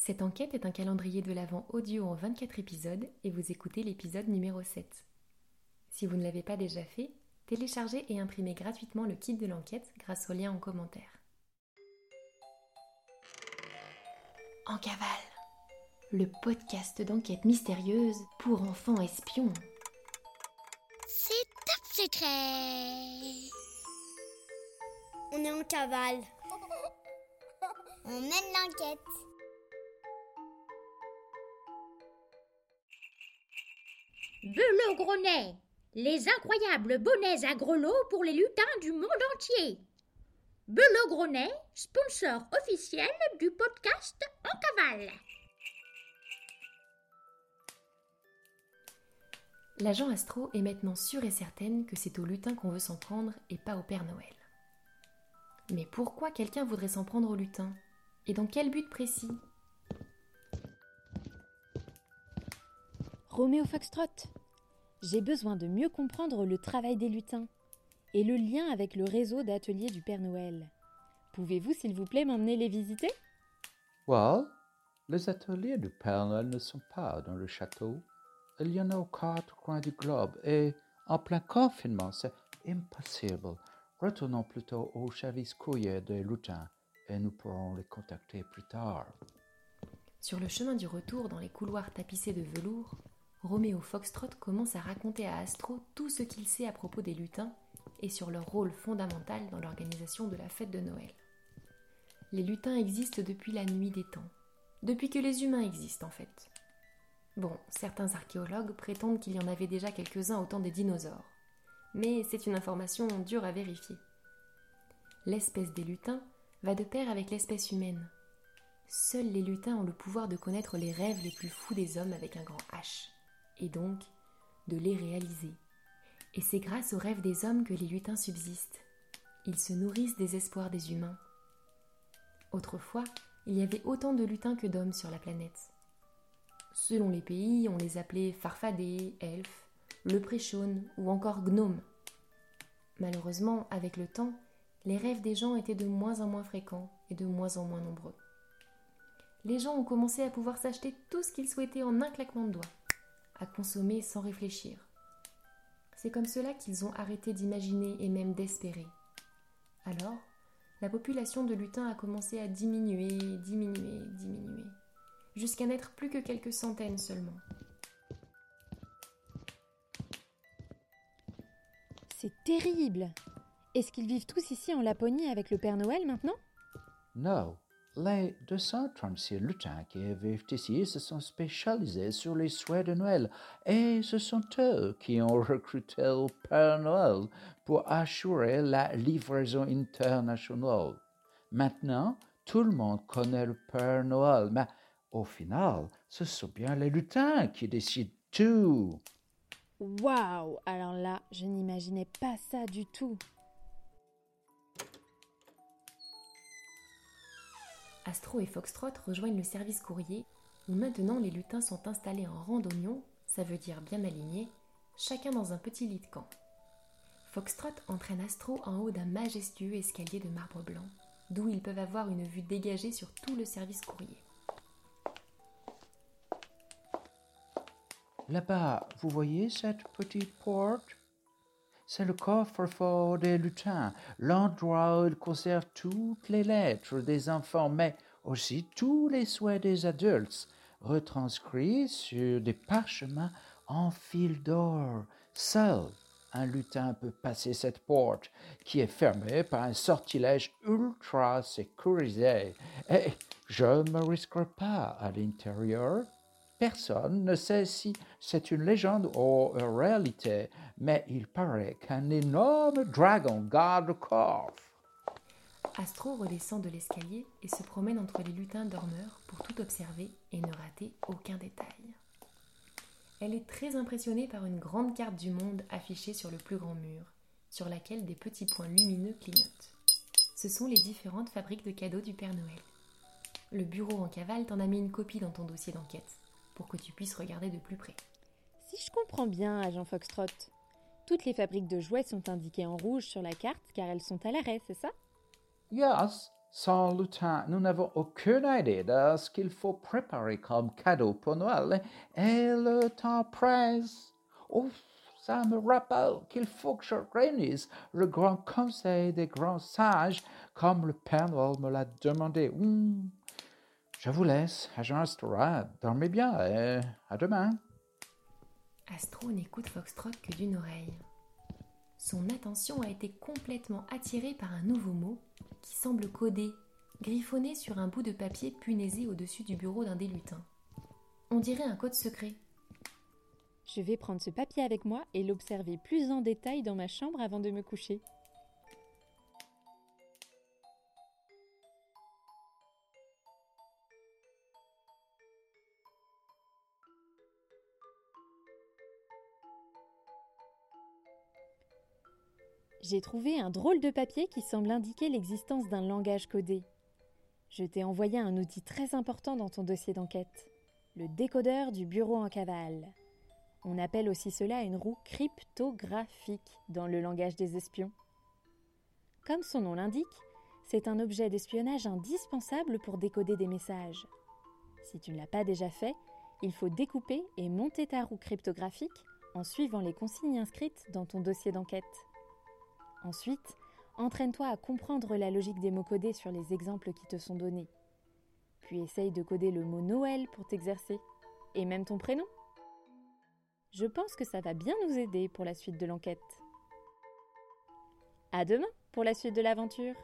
Cette enquête est un calendrier de l'Avent audio en 24 épisodes et vous écoutez l'épisode numéro 7. Si vous ne l'avez pas déjà fait, téléchargez et imprimez gratuitement le kit de l'enquête grâce au lien en commentaire. En cavale, le podcast d'enquête mystérieuse pour enfants espions. C'est top secret. On est en cavale. On mène l'enquête. Belot-Grenet, les incroyables bonnets à grelots pour les lutins du monde entier. Belot-Grenet, sponsor officiel du podcast En cavale. L'agent Astro est maintenant sûre et certaine que c'est au lutin qu'on veut s'en prendre et pas au Père Noël. Mais pourquoi quelqu'un voudrait s'en prendre au lutin? Et dans quel but précis? Roméo Foxtrot, j'ai besoin de mieux comprendre le travail des lutins et le lien avec le réseau d'ateliers du Père Noël. Pouvez-vous, s'il vous plaît, m'emmener les visiter? Well, les ateliers du Père Noël ne sont pas dans le château. Il y en a aux quatre coins du globe et en plein confinement, c'est impossible. Retournons plutôt au service courrier des lutins et nous pourrons les contacter plus tard. Sur le chemin du retour dans les couloirs tapissés de velours, Roméo Foxtrot commence à raconter à Astro tout ce qu'il sait à propos des lutins et sur leur rôle fondamental dans l'organisation de la fête de Noël. Les lutins existent depuis la nuit des temps, depuis que les humains existent en fait. Bon, certains archéologues prétendent qu'il y en avait déjà quelques-uns au temps des dinosaures, mais c'est une information dure à vérifier. L'espèce des lutins va de pair avec l'espèce humaine. Seuls les lutins ont le pouvoir de connaître les rêves les plus fous des hommes avec un grand H et donc de les réaliser. Et c'est grâce aux rêves des hommes que les lutins subsistent. Ils se nourrissent des espoirs des humains. Autrefois, il y avait autant de lutins que d'hommes sur la planète. Selon les pays, on les appelait farfadets, elfes, leprechauns ou encore gnomes. Malheureusement, avec le temps, les rêves des gens étaient de moins en moins fréquents et de moins en moins nombreux. Les gens ont commencé à pouvoir s'acheter tout ce qu'ils souhaitaient en un claquement de doigts à consommer sans réfléchir. C'est comme cela qu'ils ont arrêté d'imaginer et même d'espérer. Alors, la population de lutins a commencé à diminuer, diminuer, diminuer, jusqu'à n'être plus que quelques centaines seulement. C'est terrible Est-ce qu'ils vivent tous ici en Laponie avec le Père Noël maintenant? Non, les 236 lutins qui vivent ici se sont spécialisés sur les souhaits de Noël et ce sont eux qui ont recruté le Père Noël pour assurer la livraison internationale. Maintenant, tout le monde connaît le Père Noël, mais au final, ce sont bien les lutins qui décident tout. Waouh Alors là, je n'imaginais pas ça du tout. Astro et Foxtrot rejoignent le service courrier où maintenant les lutins sont installés en rang d'oignons, ça veut dire bien alignés, chacun dans un petit lit de camp. Foxtrot entraîne Astro en haut d'un majestueux escalier de marbre blanc, d'où ils peuvent avoir une vue dégagée sur tout le service courrier. Là-bas, vous voyez cette petite porte? C'est le coffre-fort des lutins, l'endroit où ils conservent toutes les lettres des enfants, mais aussi tous les souhaits des adultes, retranscrits sur des parchemins en fil d'or. Seul un lutin peut passer cette porte, qui est fermée par un sortilège ultra sécurisé, et je ne me risquerai pas à l'intérieur. Personne ne sait si c'est une légende ou une réalité, mais il paraît qu'un énorme dragon garde le coffre. Astro redescend de l'escalier et se promène entre les lutins dormeurs pour tout observer et ne rater aucun détail. Elle est très impressionnée par une grande carte du monde affichée sur le plus grand mur, sur laquelle des petits points lumineux clignotent. Ce sont les différentes fabriques de cadeaux du Père Noël. Le bureau en cavale t'en a mis une copie dans ton dossier d'enquête pour que tu puisses regarder de plus près. Si je comprends bien, agent Foxtrot, toutes les fabriques de jouets sont indiquées en rouge sur la carte car elles sont à l'arrêt, c'est ça? Yes, Sans lutin, nous n'avons aucune idée de ce qu'il faut préparer comme cadeau pour Noël et le temps presse. Ouf, ça me rappelle qu'il faut que je réunisse le grand conseil des grands sages comme le Père Noël me l'a demandé. Hum, je vous laisse, agent Astra. Dormez bien et à demain. Astro n'écoute Foxtrot que d'une oreille. Son attention a été complètement attirée par un nouveau mot qui semble codé, griffonné sur un bout de papier punaisé au-dessus du bureau d'un des lutins. On dirait un code secret. Je vais prendre ce papier avec moi et l'observer plus en détail dans ma chambre avant de me coucher. J'ai trouvé un drôle de papier qui semble indiquer l'existence d'un langage codé. Je t'ai envoyé un outil très important dans ton dossier d'enquête, le décodeur du bureau en cavale. On appelle aussi cela une roue cryptographique dans le langage des espions. Comme son nom l'indique, c'est un objet d'espionnage indispensable pour décoder des messages. Si tu ne l'as pas déjà fait, il faut découper et monter ta roue cryptographique en suivant les consignes inscrites dans ton dossier d'enquête. Ensuite, entraîne-toi à comprendre la logique des mots codés sur les exemples qui te sont donnés. Puis essaye de coder le mot Noël pour t'exercer, et même ton prénom. Je pense que ça va bien nous aider pour la suite de l'enquête. À demain pour la suite de l'aventure.